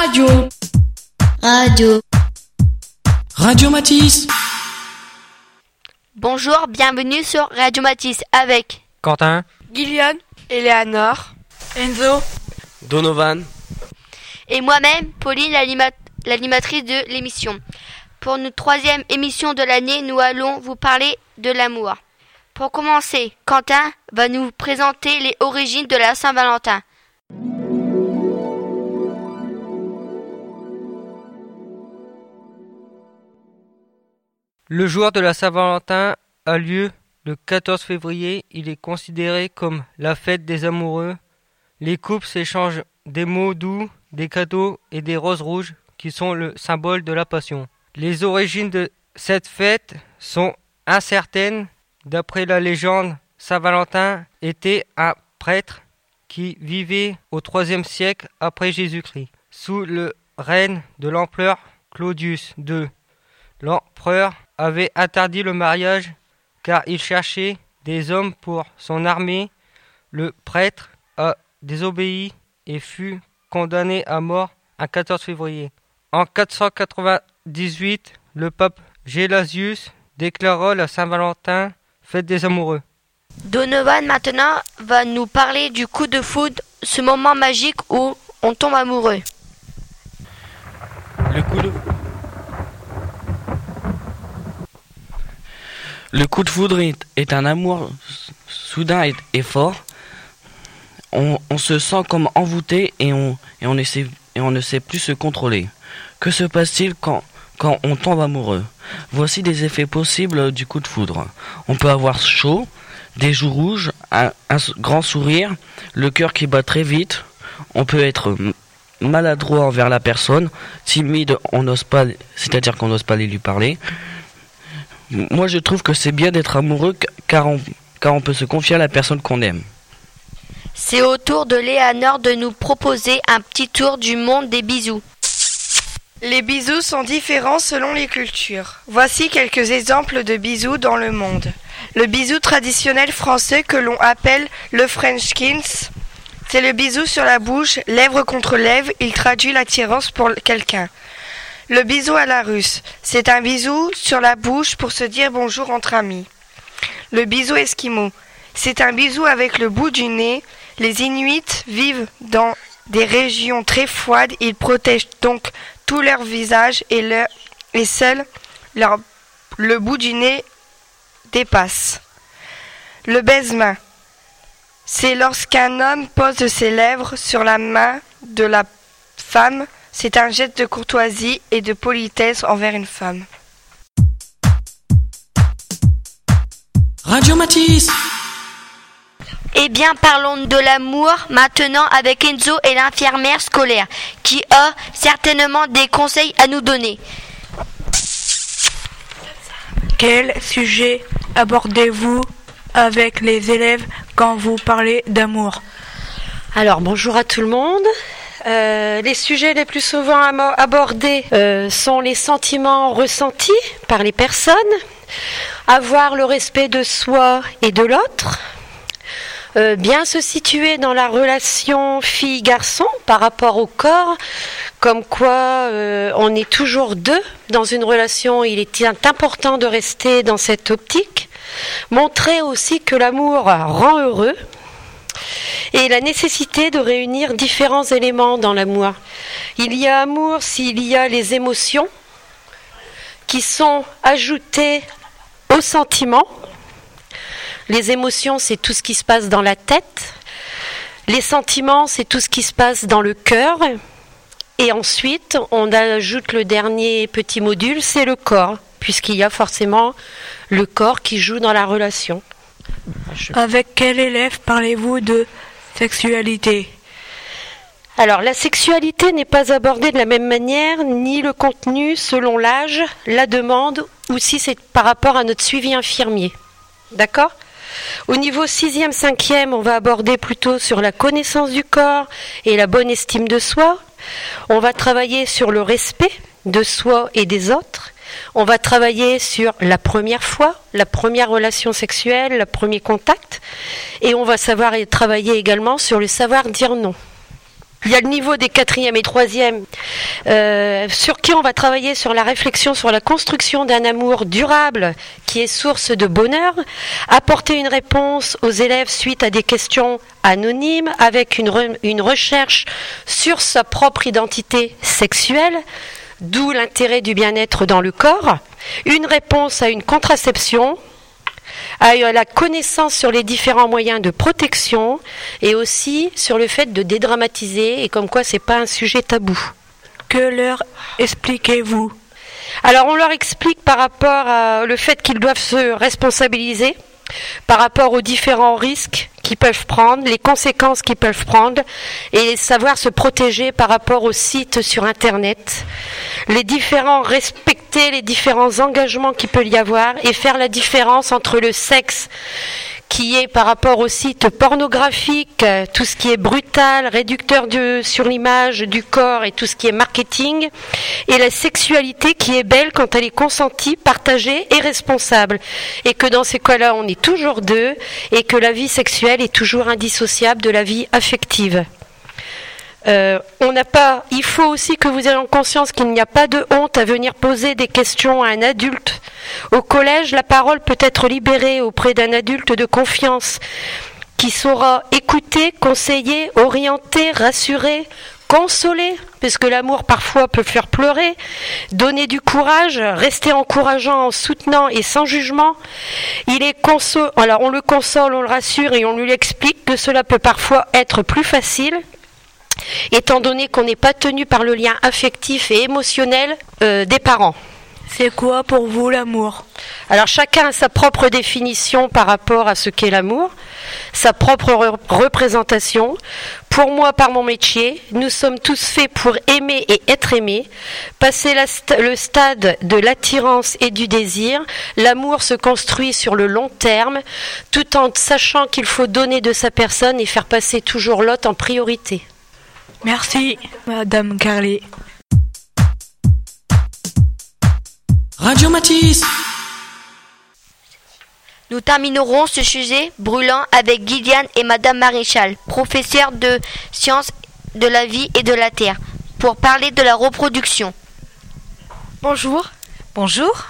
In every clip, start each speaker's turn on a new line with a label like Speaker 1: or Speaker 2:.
Speaker 1: Radio.
Speaker 2: Radio.
Speaker 1: Radio Matisse.
Speaker 3: Bonjour, bienvenue sur Radio Matisse avec
Speaker 4: Quentin,
Speaker 5: Gillian, Eleanor, Enzo,
Speaker 6: Donovan,
Speaker 3: et moi-même, Pauline, l'anima- l'animatrice de l'émission. Pour notre troisième émission de l'année, nous allons vous parler de l'amour. Pour commencer, Quentin va nous présenter les origines de la Saint-Valentin.
Speaker 4: Le jour de la Saint-Valentin a lieu le 14 février. Il est considéré comme la fête des amoureux. Les couples s'échangent des mots doux, des cadeaux et des roses rouges qui sont le symbole de la passion. Les origines de cette fête sont incertaines. D'après la légende, Saint-Valentin était un prêtre qui vivait au IIIe siècle après Jésus-Christ, sous le règne de l'empereur Claudius II. L'empereur avait interdit le mariage car il cherchait des hommes pour son armée. Le prêtre a désobéi et fut condamné à mort un 14 février. En 498, le pape Gélasius déclara la Saint-Valentin fête des amoureux.
Speaker 3: Donovan maintenant va nous parler du coup de foudre, ce moment magique où on tombe amoureux.
Speaker 6: le coup de... Le coup de foudre est, un amour soudain et, fort. On, se sent comme envoûté et on, ne sait plus se contrôler. Que se passe-t-il quand, on tombe amoureux? Voici des effets possibles du coup de foudre. On peut avoir chaud, des joues rouges, un, grand sourire, le cœur qui bat très vite. On peut être maladroit envers la personne, timide, on n'ose pas, c'est-à-dire qu'on n'ose pas aller lui parler. Moi, je trouve que c'est bien d'être amoureux car on, car on peut se confier à la personne qu'on aime.
Speaker 3: C'est au tour de Léanor de nous proposer un petit tour du monde des bisous.
Speaker 5: Les bisous sont différents selon les cultures. Voici quelques exemples de bisous dans le monde. Le bisou traditionnel français que l'on appelle le French kiss, c'est le bisou sur la bouche, lèvre contre lèvre, il traduit l'attirance pour quelqu'un. Le bisou à la russe, c'est un bisou sur la bouche pour se dire bonjour entre amis. Le bisou esquimau, c'est un bisou avec le bout du nez. Les Inuits vivent dans des régions très froides, ils protègent donc tout leur visage et, leur, seul le bout du nez dépasse. Le baise-main, c'est lorsqu'un homme pose ses lèvres sur la main de la femme. C'est un geste de courtoisie et de politesse envers une femme.
Speaker 1: Radio Matisse.
Speaker 3: Eh bien, parlons de l'amour maintenant avec Enzo et l'infirmière scolaire, qui a certainement des conseils à nous donner.
Speaker 7: Quel sujet abordez-vous avec les élèves quand vous parlez d'amour?
Speaker 8: Alors bonjour à tout le monde. Euh, les sujets les plus souvent abordés euh, sont les sentiments ressentis par les personnes, avoir le respect de soi et de l'autre, euh, bien se situer dans la relation fille-garçon par rapport au corps, comme quoi on est toujours deux dans une relation, il est important de rester dans cette optique, montrer aussi que l'amour rend heureux, et la nécessité de réunir différents éléments dans l'amour. Il y a amour s'il y a les émotions qui sont ajoutées aux sentiments. Les émotions, c'est tout ce qui se passe dans la tête. Les sentiments, c'est tout ce qui se passe dans le cœur. Et ensuite, on ajoute le dernier petit module, c'est le corps, puisqu'il y a forcément le corps qui joue dans la relation.
Speaker 7: Avec quel élève parlez-vous de sexualité
Speaker 8: Alors, la sexualité n'est pas abordée de la même manière, ni le contenu selon l'âge, la demande, ou si c'est par rapport à notre suivi infirmier. D'accord? Au niveau 6e, 5e, on va aborder plutôt sur la connaissance du corps et la bonne estime de soi. On va travailler sur le respect de soi et des autres. On va travailler sur la première fois, la première relation sexuelle, le premier contact. Et on va savoir et travailler également sur le savoir dire non. Il y a le niveau des quatrièmes et troisièmes, euh, sur qui on va travailler sur la réflexion sur la construction d'un amour durable qui est source de bonheur, apporter une réponse aux élèves suite à des questions anonymes avec une, une recherche sur sa propre identité sexuelle, d'où l'intérêt du bien-être dans le corps, une réponse à une contraception, à la connaissance sur les différents moyens de protection et aussi sur le fait de dédramatiser et comme quoi c'est pas un sujet tabou.
Speaker 7: Que leur expliquez-vous?
Speaker 8: Alors on leur explique par rapport le fait qu'ils doivent se responsabiliser par rapport aux différents risques qu'ils peuvent prendre, les conséquences qu'ils peuvent prendre et savoir se protéger par rapport aux sites sur Internet, les différents respecter les différents engagements qu'il peut y avoir et faire la différence entre le sexe qui est par rapport au site pornographique, euh, tout ce qui est brutal, réducteur sur l'image du corps et tout ce qui est marketing, et la sexualité qui est belle quand elle est consentie, partagée et responsable. Et que dans ces cas-là, on est toujours deux, et que la vie sexuelle est toujours indissociable de la vie affective. Euh. Il faut aussi que vous ayez en conscience qu'il n'y a pas de honte à venir poser des questions à un adulte. Au collège, la parole peut être libérée auprès d'un adulte de confiance qui saura écouter, conseiller, orienter, rassurer, consoler, parce que l'amour parfois peut faire pleurer, donner du courage, rester encourageant, soutenant et sans jugement. Il est console, alors on le console, on le rassure et on lui explique que cela peut parfois être plus facile étant donné qu'on n'est pas tenu par le lien affectif et émotionnel euh, des parents.
Speaker 7: C'est quoi pour vous l'amour?
Speaker 8: Alors chacun a sa propre définition par rapport à ce qu'est l'amour, sa propre représentation. Pour moi, par mon métier, nous sommes tous faits pour aimer et être aimés. Passer le stade de l'attirance et du désir, l'amour se construit sur le long terme, tout en sachant qu'il faut donner de sa personne et faire passer toujours l'autre en priorité.
Speaker 7: Merci, Madame Carly.
Speaker 1: Radio Matisse.
Speaker 3: Nous terminerons ce sujet brûlant avec Gillian et Madame Maréchal, professeurs de sciences de la vie et de la terre, pour parler de la reproduction.
Speaker 5: Bonjour.
Speaker 9: Bonjour.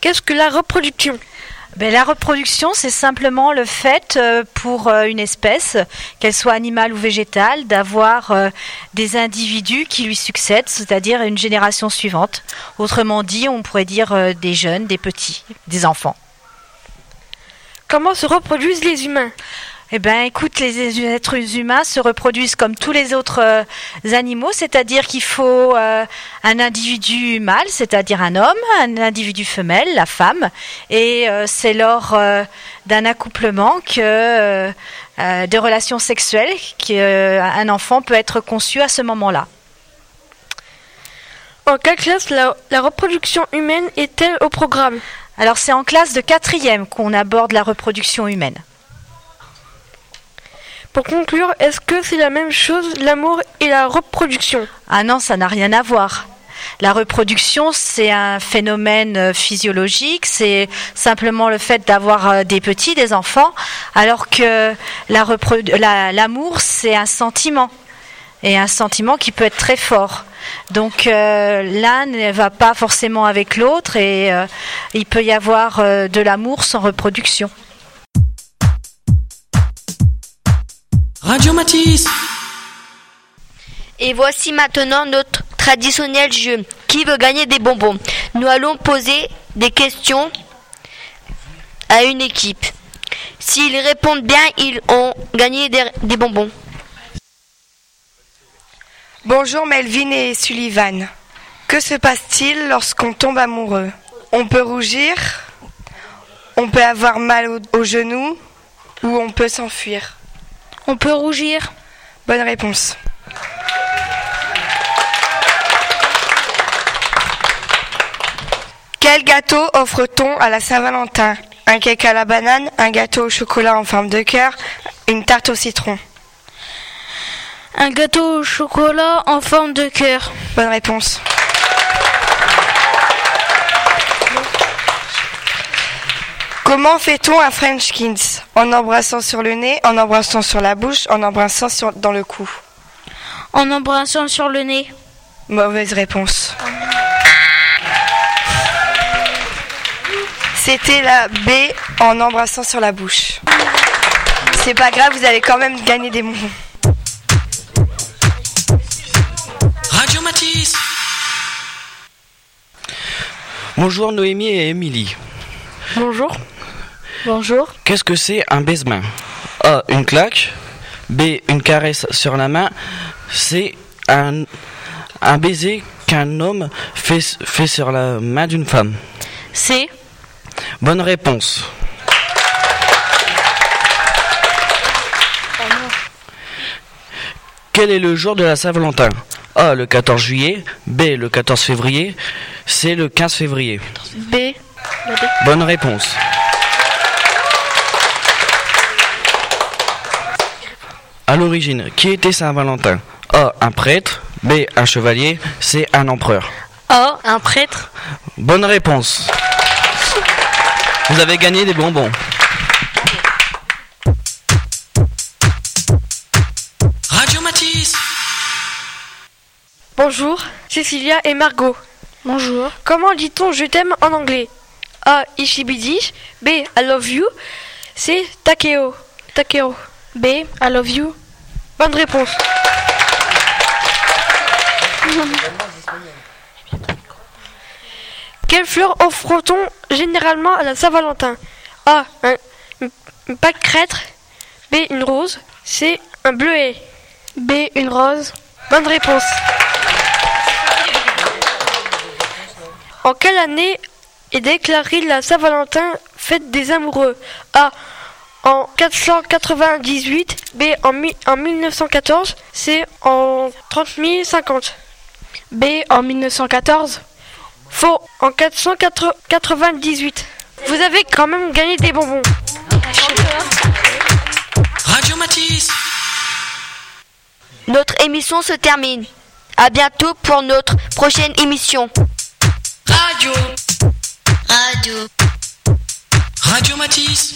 Speaker 5: Qu'est-ce que la reproduction?
Speaker 9: Ben, la reproduction, c'est simplement le fait euh, pour euh, une espèce, qu'elle soit animale ou végétale, d'avoir euh, des individus qui lui succèdent, c'est-à-dire une génération suivante. Autrement dit, on pourrait dire des jeunes, des petits, des enfants.
Speaker 5: Comment se reproduisent les humains?
Speaker 9: Eh bien, écoute, les êtres humains se reproduisent comme tous les autres euh, animaux, c'est-à-dire qu'il faut euh, un individu mâle, c'est-à-dire un homme, un individu femelle, la femme, et euh, c'est lors d'un accouplement que de relations sexuelles qu'un enfant peut être conçu à ce moment-là.
Speaker 5: En quelle classe la, la reproduction humaine est-elle au programme?
Speaker 9: Alors, c'est en classe de quatrième qu'on aborde la reproduction humaine.
Speaker 5: Pour conclure, est-ce que c'est la même chose l'amour et la reproduction?
Speaker 9: Ah non, ça n'a rien à voir. La reproduction, c'est un phénomène euh, physiologique, c'est simplement le fait d'avoir euh, des petits, des enfants, alors que l'amour, c'est un sentiment, et un sentiment qui peut être très fort. Donc euh, l'un ne va pas forcément avec l'autre, et il peut y avoir de l'amour sans reproduction.
Speaker 1: Radio Matisse.
Speaker 3: Et voici maintenant notre traditionnel jeu. Qui veut gagner des bonbons? Nous allons poser des questions à une équipe. S'ils répondent bien, ils ont gagné des, bonbons.
Speaker 5: Bonjour Melvin et Sullivan. Que se passe-t-il lorsqu'on tombe amoureux? On peut rougir, on peut avoir mal aux genoux ou on peut s'enfuir?
Speaker 2: On peut rougir?
Speaker 5: Bonne réponse. Quel gâteau offre-t-on à la Saint-Valentin? Un cake à la banane, un gâteau au chocolat en forme de cœur, une tarte au citron.
Speaker 2: Un gâteau au chocolat en forme de cœur.
Speaker 5: Bonne réponse. Comment fait-on un French kiss En embrassant sur le nez, en embrassant sur la bouche, en embrassant sur, dans le cou.
Speaker 2: En embrassant sur le nez.
Speaker 5: Mauvaise réponse. C'était la B en embrassant sur la bouche. C'est pas grave, vous avez quand même gagné des bonbons.
Speaker 1: Radio Matisse.
Speaker 6: Bonjour Noémie et Émilie.
Speaker 7: Bonjour.
Speaker 2: Bonjour.
Speaker 6: Qu'est-ce que c'est un baise-main? A. Une claque. B. Une caresse sur la main. C. Un, un baiser qu'un homme fait, fait sur la main d'une femme.
Speaker 2: C.
Speaker 6: Bonne réponse. Quel est le jour de la Saint-Valentin? A. Le 14 juillet. B. Le 14 février. C. Le 15 février.
Speaker 2: B.
Speaker 6: Bonne réponse. À l'origine, qui était Saint-Valentin? A. Un prêtre. B. Un chevalier. C. Un empereur.
Speaker 2: A. Un prêtre.
Speaker 6: Bonne réponse. Vous avez gagné des bonbons.
Speaker 1: Radio Matisse.
Speaker 10: Bonjour, Cécilia et Margot.
Speaker 2: Bonjour.
Speaker 10: Comment dit-on je t'aime en anglais? A. Ishibidi. B. I love you. C. Takeo. Takeo.
Speaker 2: B. I love you.
Speaker 10: Bonne réponse. Quelle fleur offre-t-on généralement à la Saint-Valentin? A. Un, une, pâquerette. B. Une rose. C. Un bleuet.
Speaker 2: B. Une rose.
Speaker 10: Bonne réponse. En quelle année est déclarée la Saint-Valentin fête des amoureux? A. En 498, B. En, mi- en 1914, C. En 3050.
Speaker 2: B. En 1914.
Speaker 10: Faux, en 498. Vous avez quand même gagné des bonbons.
Speaker 1: Radio Matisse.
Speaker 3: Notre émission se termine. À bientôt pour notre prochaine émission.
Speaker 1: Radio. Radio. Radio Matisse.